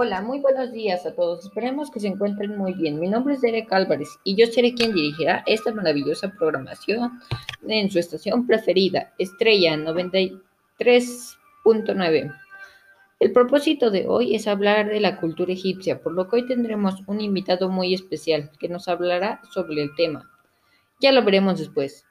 Hola, muy buenos días a todos. Esperemos que se encuentren muy bien. Mi nombre es Derek Álvarez y yo seré quien dirigirá esta maravillosa programación en su estación preferida, Estrella 93.9. El propósito de hoy es hablar de la cultura egipcia, por lo que hoy tendremos un invitado muy especial que nos hablará sobre el tema. Ya lo veremos después.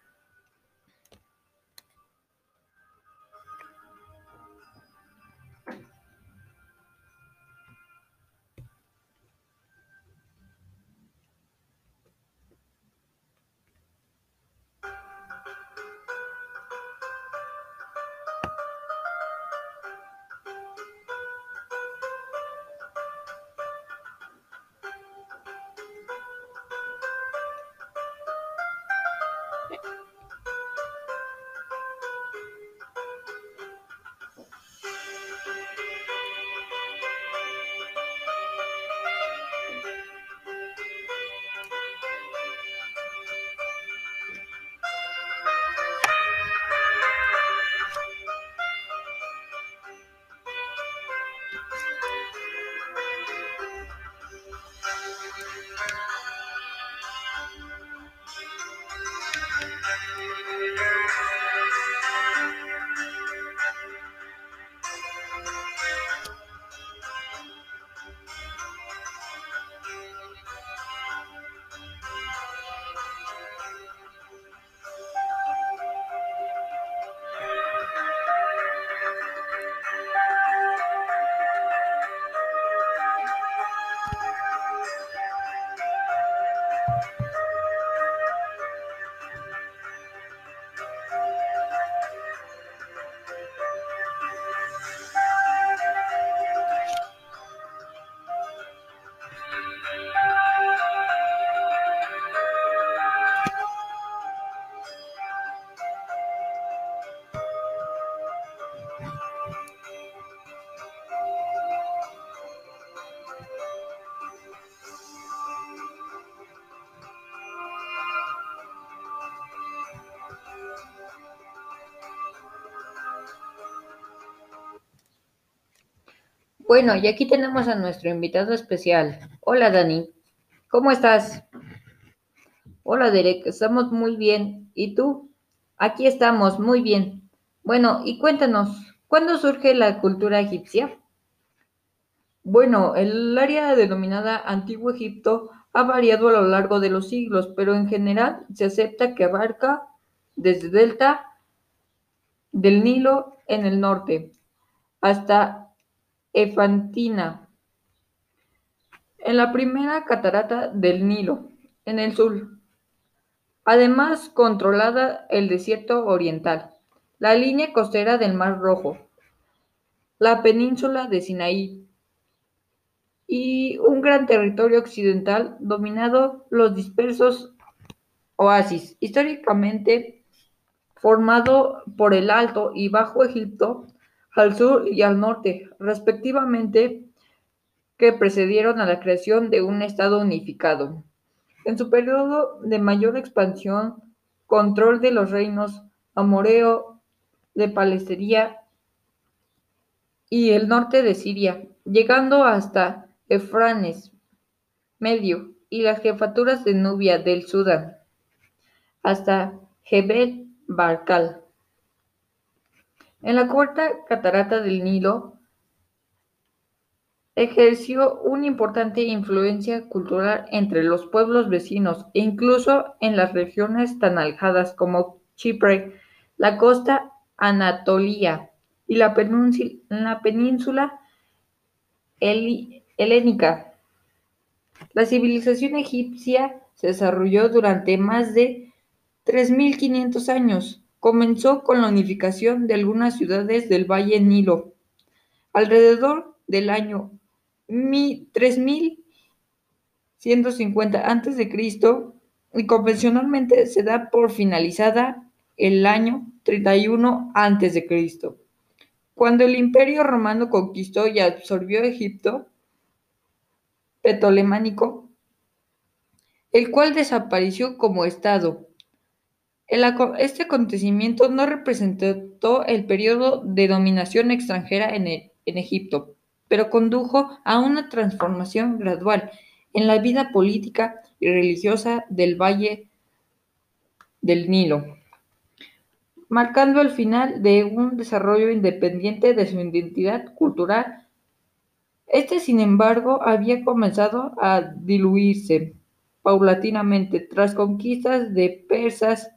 Bueno, y aquí tenemos a nuestro invitado especial. Hola Dani, ¿cómo estás? Hola Derek, estamos muy bien. ¿Y tú? Aquí estamos, muy bien. Bueno, y cuéntanos, ¿cuándo surge la cultura egipcia? Bueno, el área denominada Antiguo Egipto ha variado a lo largo de los siglos, pero en general se acepta que abarca desde delta del Nilo en el norte hasta En la primera catarata del Nilo, en el sur. Además, controlada el desierto oriental, la línea costera del Mar Rojo, la península de Sinaí y un gran territorio occidental dominado los dispersos oasis, históricamente formado por el Alto y Bajo Egipto, al sur y al norte, respectivamente, que precedieron a la creación de un Estado unificado. En su periodo de mayor expansión, control de los reinos amoreo, de Palestina y el norte de Siria, llegando hasta Efranes Medio y las jefaturas de Nubia del Sudán, hasta Jebel Barkal. En la cuarta catarata del Nilo ejerció una importante influencia cultural entre los pueblos vecinos e incluso en las regiones tan alejadas como Chipre, la costa Anatolia y la península, helénica. La civilización egipcia se desarrolló durante más de 3.500 años comenzó con la unificación de algunas ciudades del Valle Nilo. Alrededor del año 3150 a.C. y convencionalmente se da por finalizada el año 31 a.C. Cuando el Imperio Romano conquistó y absorbió Egipto, Ptolemánico, el cual desapareció como estado este acontecimiento no representó el periodo de dominación extranjera en, Egipto, pero condujo a una transformación gradual en la vida política y religiosa del Valle del Nilo, marcando el final de un desarrollo independiente de su identidad cultural. Este, sin embargo, había comenzado a diluirse paulatinamente tras conquistas de persas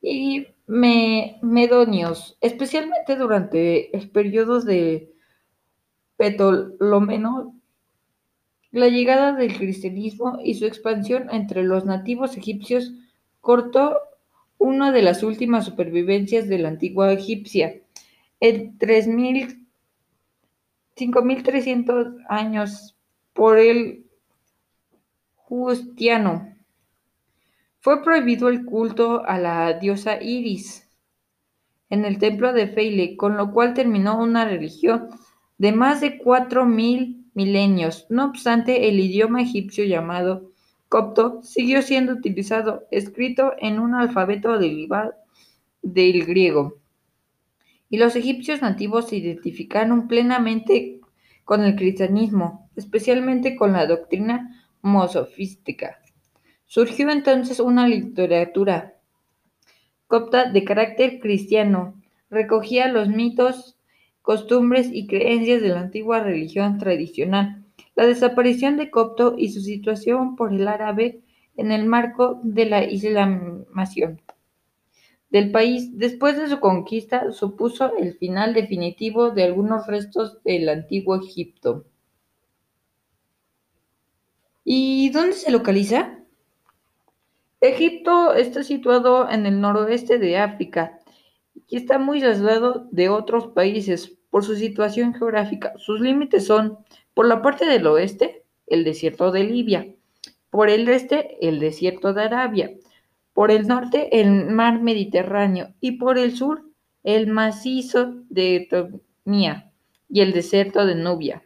y medonios, especialmente durante el periodo de Ptolomeo, la llegada del cristianismo y su expansión entre los nativos egipcios cortó una de las últimas supervivencias de la antigua egipcia. En 5300 años por el Justiano fue prohibido el culto a la diosa Iris en el templo de Feile, con lo cual terminó una religión de más de cuatro mil milenios. No obstante, el idioma egipcio llamado copto siguió siendo utilizado, escrito en un alfabeto derivado del griego. Y los egipcios nativos se identificaron plenamente con el cristianismo, especialmente con la doctrina mosofística. Surgió entonces una literatura copta de carácter cristiano, recogía los mitos, costumbres y creencias de la antigua religión tradicional. La desaparición de Copto y su situación por el árabe en el marco de la islamización del país después de su conquista supuso el final definitivo de algunos restos del antiguo Egipto. ¿Y dónde se localiza? Egipto está situado en el noroeste de África y está muy aislado de otros países por su situación geográfica. Sus límites son, por la parte del oeste, el desierto de Libia, por el este, el desierto de Arabia, por el norte, el mar Mediterráneo y por el sur, el macizo de Etiopía y el desierto de Nubia.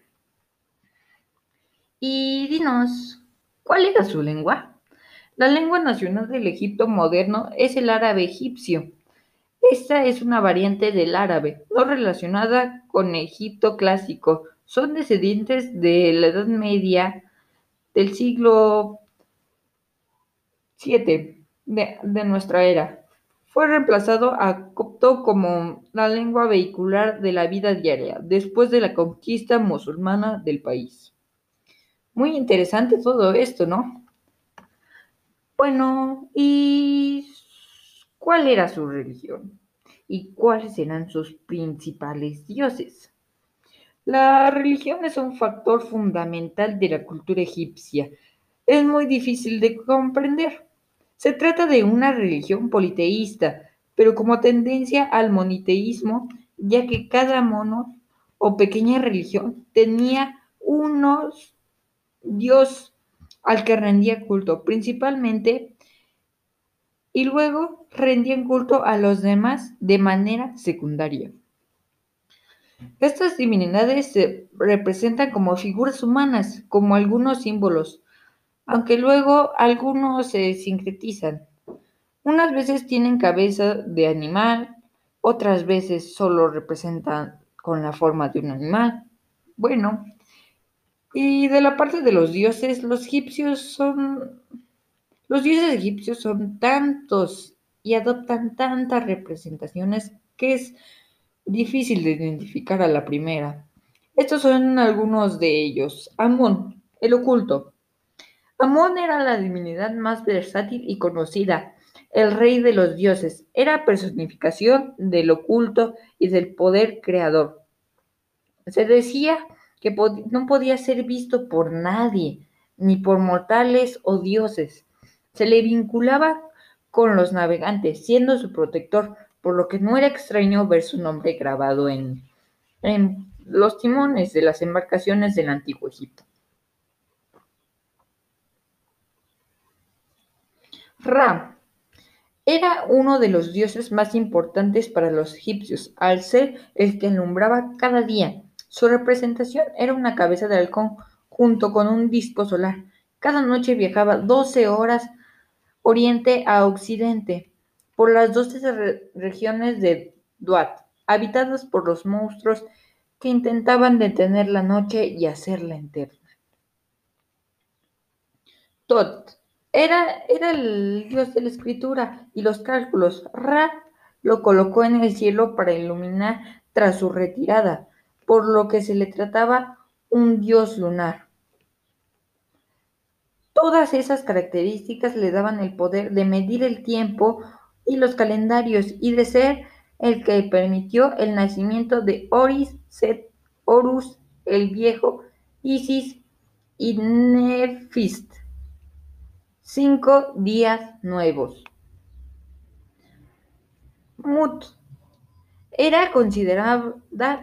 Y dinos, ¿cuál era su lengua? La lengua nacional del Egipto moderno es el árabe egipcio. Esta es una variante del árabe, no relacionada con Egipto clásico. Son descendientes de la Edad Media del siglo VII de, de nuestra era. Fue reemplazado a copto como la lengua vehicular de la vida diaria después de la conquista musulmana del país. Muy interesante todo esto, ¿no? Bueno, ¿y cuál era su religión? ¿Y cuáles eran sus principales dioses? La religión es un factor fundamental de la cultura egipcia. Es muy difícil de comprender. Se trata de una religión politeísta, pero como tendencia al moniteísmo, ya que cada mono o pequeña religión tenía unos dios al que rendía culto principalmente y luego rendían culto a los demás de manera secundaria. Estas divinidades se representan como figuras humanas, como algunos símbolos, aunque luego algunos se sincretizan. Unas veces tienen cabeza de animal, otras veces solo representan con la forma de un animal. Bueno, y de la parte de los dioses, los egipcios son... Los dioses egipcios son tantos y adoptan tantas representaciones que es difícil de identificar a la primera. Estos son algunos de ellos. Amón, el oculto. Amón era la divinidad más versátil y conocida, el rey de los dioses. Era personificación del oculto y del poder creador. Se decía que no podía ser visto por nadie, ni por mortales o dioses. Se le vinculaba con los navegantes, siendo su protector, por lo que no era extraño ver su nombre grabado en, en los timones de las embarcaciones del antiguo Egipto. Ra era uno de los dioses más importantes para los egipcios, al ser el que alumbraba cada día su representación era una cabeza de halcón junto con un disco solar. Cada noche viajaba 12 horas oriente a occidente por las 12 regiones de Duat, habitadas por los monstruos que intentaban detener la noche y hacerla eterna. Tot era, era el dios de la escritura y los cálculos. Ra lo colocó en el cielo para iluminar tras su retirada, por lo que se le trataba un dios lunar. Todas esas características le daban el poder de medir el tiempo y los calendarios y de ser el que permitió el nacimiento de Oris, Set, Horus, el Viejo, Isis y Nefist. Cinco días nuevos. Mut era considerada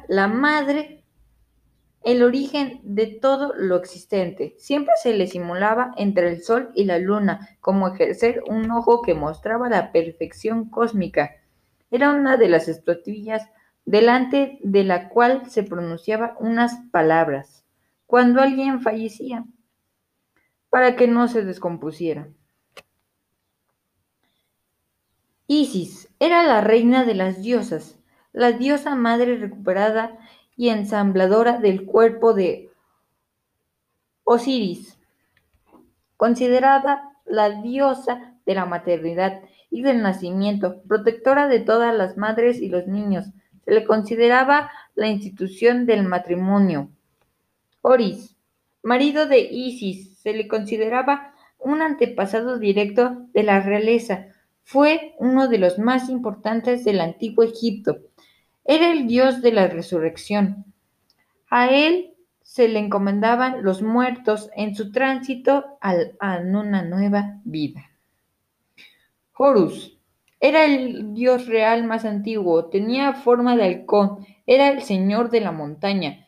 la madre, el origen de todo lo existente. Siempre se le simulaba entre el sol y la luna, como ejercer un ojo que mostraba la perfección cósmica. Era una de las estatuillas delante de la cual se pronunciaban unas palabras cuando alguien fallecía, para que no se descompusiera. Isis era la reina de las diosas, la diosa madre recuperada y ensambladora del cuerpo de Osiris, considerada la diosa de la maternidad y del nacimiento, protectora de todas las madres y los niños. Se le consideraba la institución del matrimonio. Oris, marido de Isis, se le consideraba un antepasado directo de la realeza. Fue uno de los más importantes del antiguo Egipto. Era el dios de la resurrección. A él se le encomendaban los muertos en su tránsito a una nueva vida. Horus era el dios real más antiguo, tenía forma de halcón, era el señor de la montaña,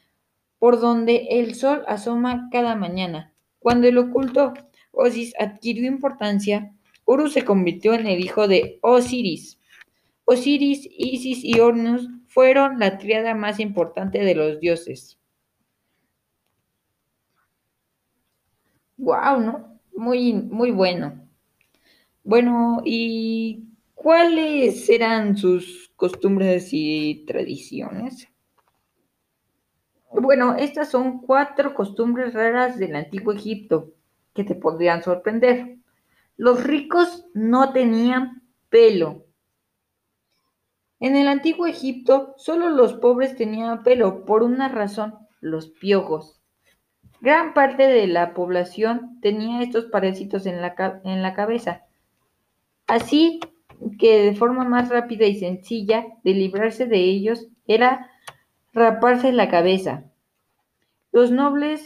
por donde el sol asoma cada mañana. Cuando el oculto Osis adquirió importancia, Horus se convirtió en el hijo de Osiris. Osiris, Isis y Horus fueron la triada más importante de los dioses. Wow, ¿no? Muy, muy bueno. Bueno, ¿y cuáles eran sus costumbres y tradiciones? Bueno, estas son cuatro costumbres raras del antiguo Egipto que te podrían sorprender. Los ricos no tenían pelo. En el antiguo Egipto, solo los pobres tenían pelo por una razón, los piojos. Gran parte de la población tenía estos parásitos en la, en la cabeza Así que de forma más rápida y sencilla de librarse de ellos era raparse la cabeza. Los nobles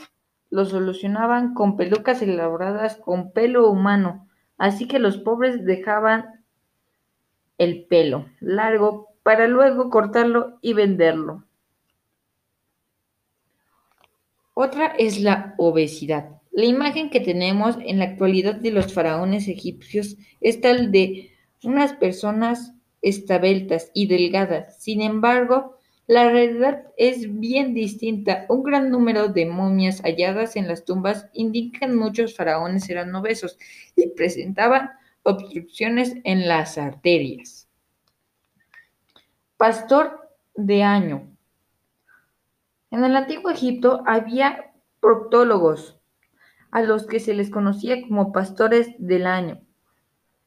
lo solucionaban con pelucas elaboradas con pelo humano, así que los pobres dejaban el pelo largo para luego cortarlo y venderlo. Otra es la obesidad. La imagen que tenemos en la actualidad de los faraones egipcios es tal de unas personas estabeltas y delgadas. Sin embargo, la realidad es bien distinta. Un gran número de momias halladas en las tumbas indican muchos faraones eran obesos y presentaban obstrucciones en las arterias. Pastor de año. En el antiguo Egipto había proctólogos, a los que se les conocía como pastores del año.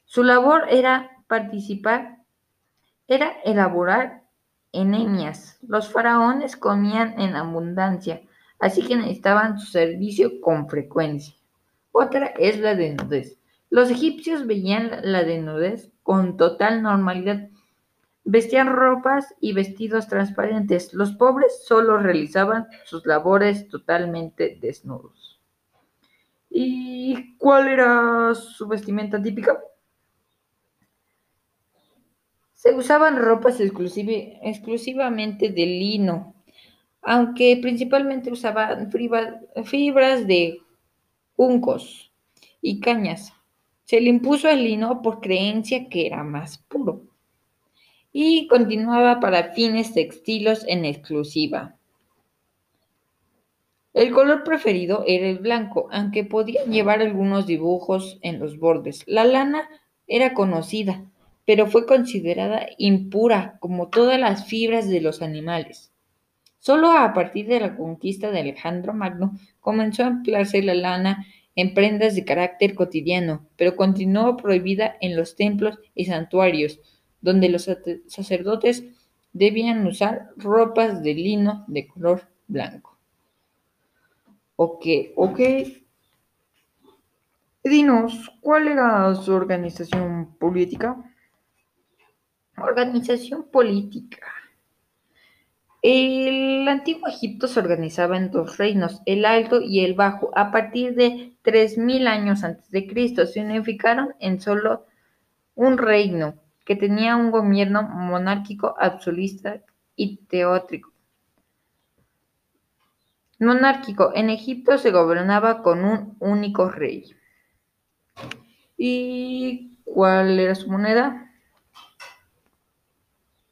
Su labor era participar, era elaborar enemias. Los faraones comían en abundancia, así que necesitaban su servicio con frecuencia. Otra es la desnudez. Los egipcios veían la desnudez con total normalidad. Vestían ropas y vestidos transparentes. Los pobres solo realizaban sus labores totalmente desnudos. ¿Y cuál era su vestimenta típica? Se usaban ropas exclusivamente de lino, aunque principalmente usaban fibras de juncos y cañas. Se le impuso el lino por creencia que era más puro y continuaba para fines textiles en exclusiva. El color preferido era el blanco, aunque podían llevar algunos dibujos en los bordes. La lana era conocida, pero fue considerada impura como todas las fibras de los animales. Solo a partir de la conquista de Alejandro Magno comenzó a emplearse la lana en prendas de carácter cotidiano, pero continuó prohibida en los templos y santuarios, donde los sacerdotes debían usar ropas de lino de color blanco. Ok, ok. Dinos, ¿cuál era su organización política? Organización política. El antiguo Egipto se organizaba en dos reinos, el Alto y el Bajo. A partir de 3000 años antes de Cristo se unificaron en solo un reino que tenía un gobierno monárquico absolutista y teótrico. Monárquico. En Egipto se gobernaba con un único rey. ¿Y cuál era su moneda?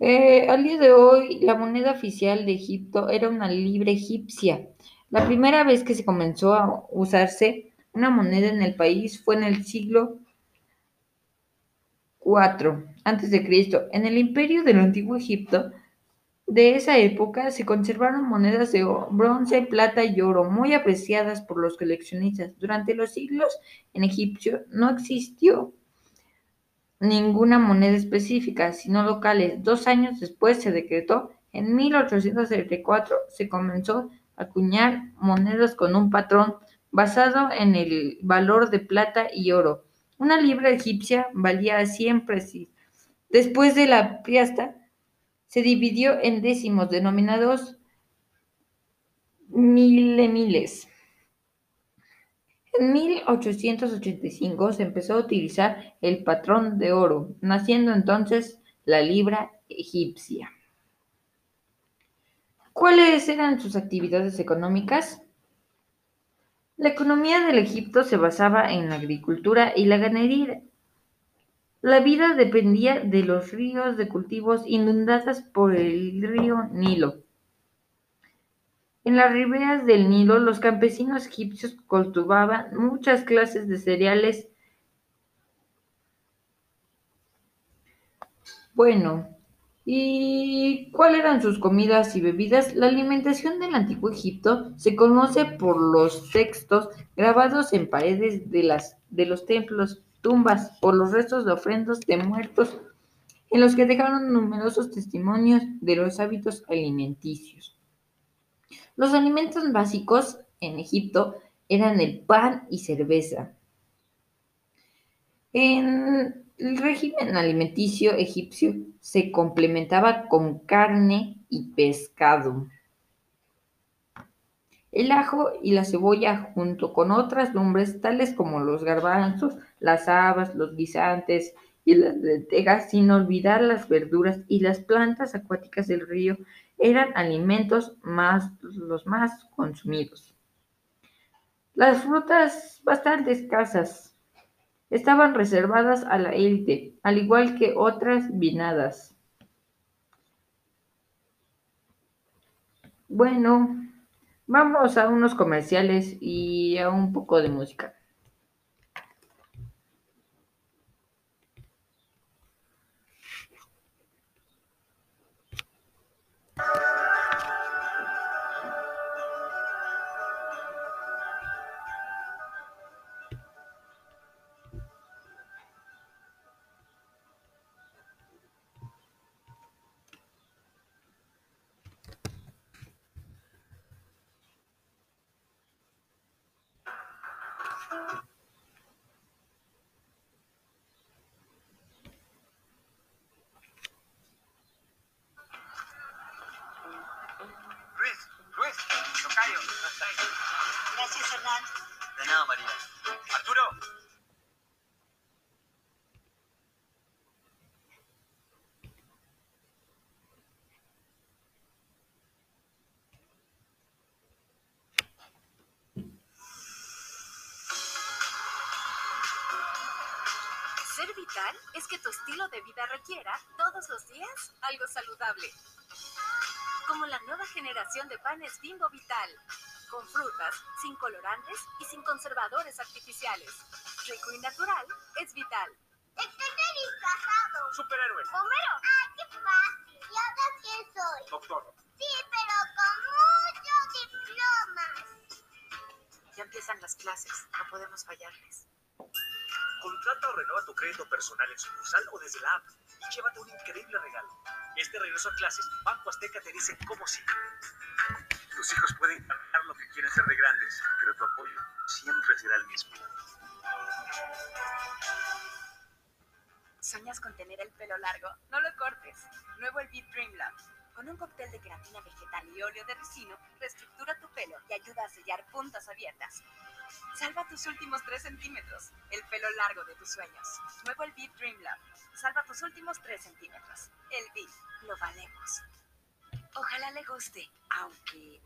Eh, al día de hoy, la moneda oficial de Egipto era una libra egipcia. La primera vez que se comenzó a usarse una moneda en el país fue en el siglo IV a.C. En el imperio del antiguo Egipto de esa época se conservaron monedas de bronce, plata y oro muy apreciadas por los coleccionistas. Durante los siglos en Egipcio no existió ninguna moneda específica, sino locales. Dos años después se decretó, en 1874 se comenzó a acuñar monedas con un patrón basado en el valor de plata y oro. Una libra egipcia valía siempre así. Después de la piasta, se dividió en décimos denominados milemiles. En 1885 se empezó a utilizar el patrón de oro, naciendo entonces la libra egipcia. ¿Cuáles eran sus actividades económicas? La economía del Egipto se basaba en la agricultura y la ganadería. La vida dependía de los ríos de cultivos inundadas por el río Nilo. En las riberas del Nilo, los campesinos egipcios cultivaban muchas clases de cereales. Bueno, ¿y cuáles eran sus comidas y bebidas? La alimentación del antiguo Egipto se conoce por los textos grabados en paredes de, los templos, tumbas, por los restos de ofrendas de muertos, en los que dejaron numerosos testimonios de los hábitos alimenticios. Los alimentos básicos en Egipto eran el pan y cerveza. En el régimen alimenticio egipcio se complementaba con carne y pescado. El ajo y la cebolla junto con otras lumbres tales como los garbanzos, las habas, los guisantes y las lentejas, sin olvidar las verduras y las plantas acuáticas del río, eran alimentos más, los más consumidos. Las frutas bastante escasas estaban reservadas a la élite, al igual que otras vinadas. Bueno, vamos a unos comerciales y a un poco de música. Nada, María. Arturo. Ser vital es que tu estilo de vida requiera todos los días algo saludable. Como la nueva generación de panes Bimbo Vital, con frutas, sin colorantes y sin conservadores artificiales. Rico y natural es vital. Estoy disfrazado. Superhéroe. Bombero. ¡Ay, qué fácil! ¿Y ahora quién soy? Doctor. Sí, pero con muchos diplomas. Ya empiezan las clases, no podemos fallarles. Contrata o renueva tu crédito personal en sucursal o desde la app y llévate un increíble regalo. Este regreso a clases, Banco Azteca te dice cómo sí. Tus hijos pueden lo que quieren ser de grandes, pero tu apoyo siempre será el mismo. ¿Sueñas con tener el pelo largo? No lo cortes. Nuevo el Beat Dream Lab. Con un cóctel de queratina vegetal y óleo de ricino, reestructura tu pelo y ayuda a sellar puntas abiertas. Salva tus últimos 3 centímetros, el pelo largo de tus sueños. Nuevo el Beat Dream Lab. Salva tus últimos 3 centímetros. El Beat, lo valemos. Ojalá le guste, aunque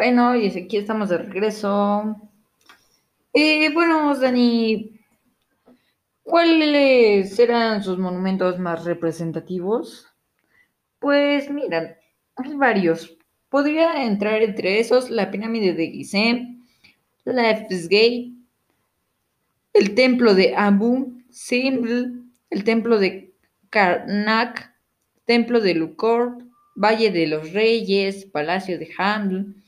Bueno, y aquí estamos de regreso. Eh, bueno, Dani, ¿cuáles eran sus monumentos más representativos? Pues mira, hay varios. Podría entrar entre esos la pirámide de Gizeh, la Gate, el templo de Abu Simbel, el templo de Karnak, templo de Luchor, Valle de los Reyes, Palacio de Haml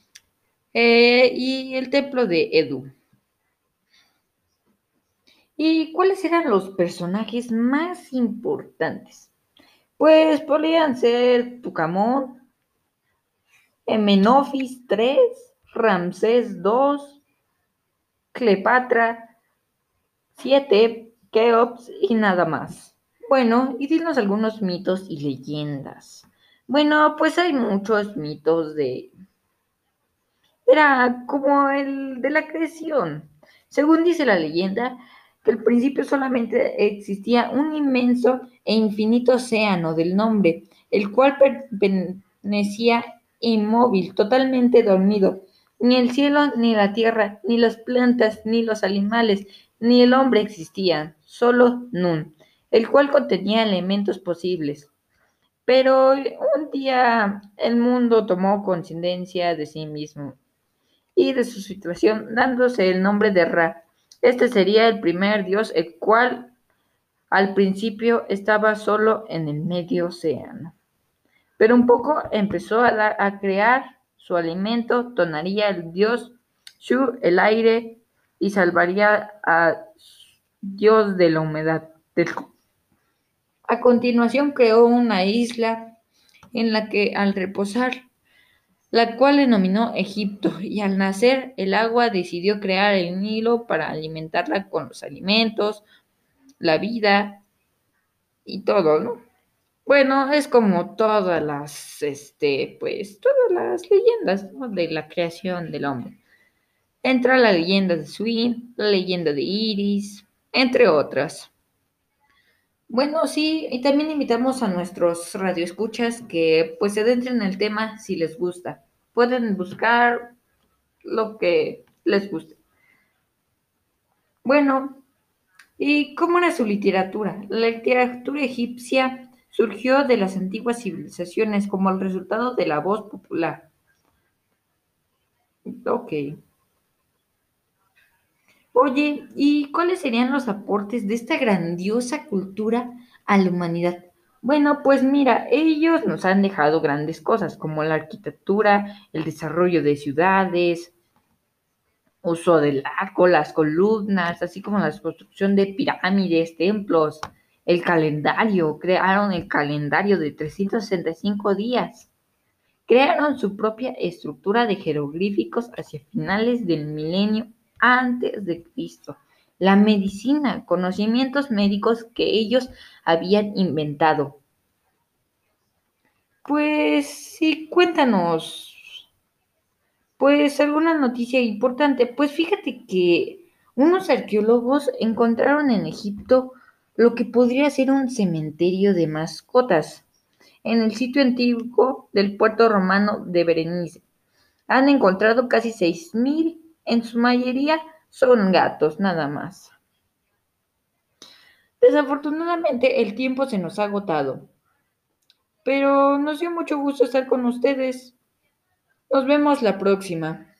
eh, y el templo de Edu. ¿Y cuáles eran los personajes más importantes? Pues podrían ser Tucamón, Menofis III, Ramsés II, Cleopatra, 7, Keops y nada más. Bueno, y dinos algunos mitos y leyendas. Bueno, pues hay muchos mitos de... Era como el de la creación. Según dice la leyenda, que al principio solamente existía un inmenso e infinito océano del nombre, el cual permanecía inmóvil, totalmente dormido. Ni el cielo, ni la tierra, ni las plantas, ni los animales, ni el hombre existían, solo Nun, el cual contenía elementos posibles. Pero un día el mundo tomó conciencia de sí mismo y de su situación, dándose el nombre de Ra. Este sería el primer dios, el cual al principio estaba solo en el medio océano. Pero un poco empezó a, a crear su alimento, tonaría el dios Shu, el aire, y salvaría a dios de la humedad. A continuación creó una isla en la que al reposar, la cual denominó Egipto, y al nacer el agua decidió crear el Nilo para alimentarla con los alimentos, la vida y todo, ¿no? Bueno, es como todas las, este, pues, todas las leyendas de la creación del hombre. Entra la leyenda de Swin, la leyenda de Iris, entre otras. Bueno, sí, y también invitamos a nuestros radioescuchas que pues se adentren en el tema si les gusta. Pueden buscar lo que les guste. Bueno, ¿y cómo era su literatura? La literatura egipcia surgió de las antiguas civilizaciones como el resultado de la voz popular. Ok. Oye, ¿y cuáles serían los aportes de esta grandiosa cultura a la humanidad? Bueno, pues mira, ellos nos han dejado grandes cosas como la arquitectura, el desarrollo de ciudades, uso del arco, las columnas, así como la construcción de pirámides, templos, el calendario, crearon el calendario de 365 días. Crearon su propia estructura de jeroglíficos hacia finales del milenio antes de Cristo. La medicina, conocimientos médicos que ellos habían inventado. Pues sí, cuéntanos. Pues alguna noticia importante. Pues fíjate que unos arqueólogos encontraron en Egipto lo que podría ser un cementerio de mascotas en el sitio antiguo del puerto romano de Berenice. Han encontrado casi 6.000, en su mayoría son gatos nada más. Desafortunadamente el tiempo se nos ha agotado, pero nos dio mucho gusto estar con ustedes. Nos vemos la próxima.